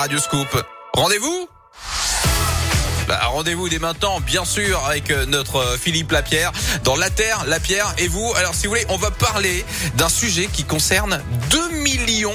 Radio Scoop. Rendez-vous bah, rendez-vous dès maintenant, bien sûr, avec euh, notre euh, Philippe Lapierre dans La Terre, Lapierre et vous. Alors, si vous voulez, on va parler d'un sujet qui concerne 2 millions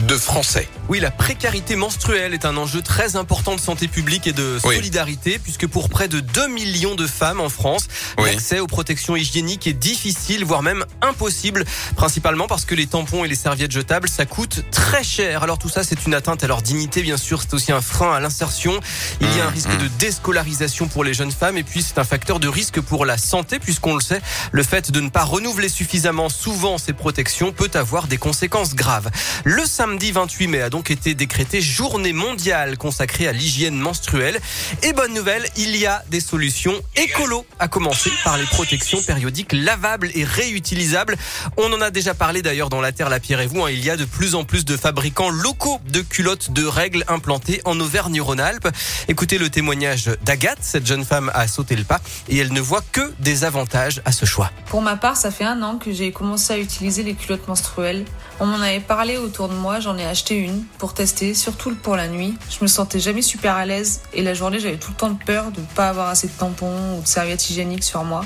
de Français. Oui, la précarité menstruelle est un enjeu très important de santé publique et de solidarité, puisque pour près de 2 millions de femmes en France, l'accès aux protections hygiéniques est difficile, voire même impossible, principalement parce que les tampons et les serviettes jetables, ça coûte très cher. Alors tout ça, c'est une atteinte à leur dignité, bien sûr, c'est aussi un frein à l'insertion. Il y a un mmh, risque mmh. de déscolarisation pour les jeunes femmes, et puis c'est un facteur de risque pour la santé, puisqu'on le sait, le fait de ne pas renouveler suffisamment souvent ces protections peut avoir des conséquences graves. Le samedi 28 mai a donc été décrété journée mondiale consacrée à l'hygiène menstruelle. Et bonne nouvelle, il y a des solutions écolo, à commencer par les protections périodiques lavables et réutilisables. On en a déjà parlé d'ailleurs dans la Terre, la Pierre et vous. Hein. Il y a de plus en plus de fabricants locaux de culottes de règles implantées en Auvergne-Rhône-Alpes. Écoutez le témoignage d'Agathe. Cette jeune femme a sauté le pas et elle ne voit que des avantages à ce choix. Pour ma part, ça fait un an que j'ai commencé à utiliser les culottes menstruelles. On m'en avait parlé autour de moi, j'en ai acheté une pour tester, surtout pour la nuit. Je me sentais jamais super à l'aise et la journée j'avais tout le temps peur de ne pas avoir assez de tampons ou de serviettes hygiéniques sur moi.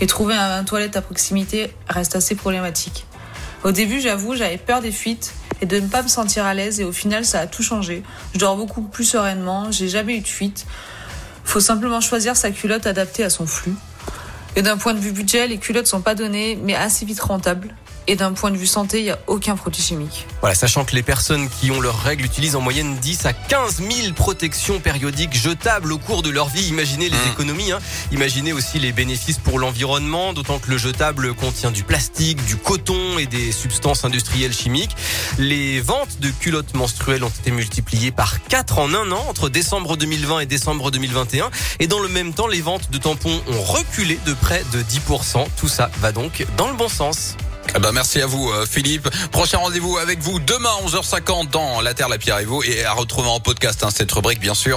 Et trouver un, toilette à proximité reste assez problématique. Au début, j'avoue, j'avais peur des fuites et de ne pas me sentir à l'aise et au final, ça a tout changé. Je dors beaucoup plus sereinement, j'ai jamais eu de fuite. Faut simplement choisir sa culotte adaptée à son flux. Et d'un point de vue budget, les culottes sont pas données, mais assez vite rentables. Et d'un point de vue santé, il n'y a aucun produit chimique. Voilà, sachant que les personnes qui ont leurs règles utilisent en moyenne 10 à 15 000 protections périodiques jetables au cours de leur vie. Imaginez les mmh. économies, hein. imaginez aussi les bénéfices pour l'environnement, d'autant que le jetable contient du plastique, du coton et des substances industrielles chimiques. Les ventes de culottes menstruelles ont été multipliées par 4 en un an entre décembre 2020 et décembre 2021. Et dans le même temps, les ventes de tampons ont reculé de près de 10%. Tout ça va donc dans le bon sens. Eh ben merci à vous euh, Philippe. Prochain rendez-vous avec vous demain 11h50 dans La Terre, la Pierre et vous et à retrouver en podcast hein, cette rubrique bien sûr.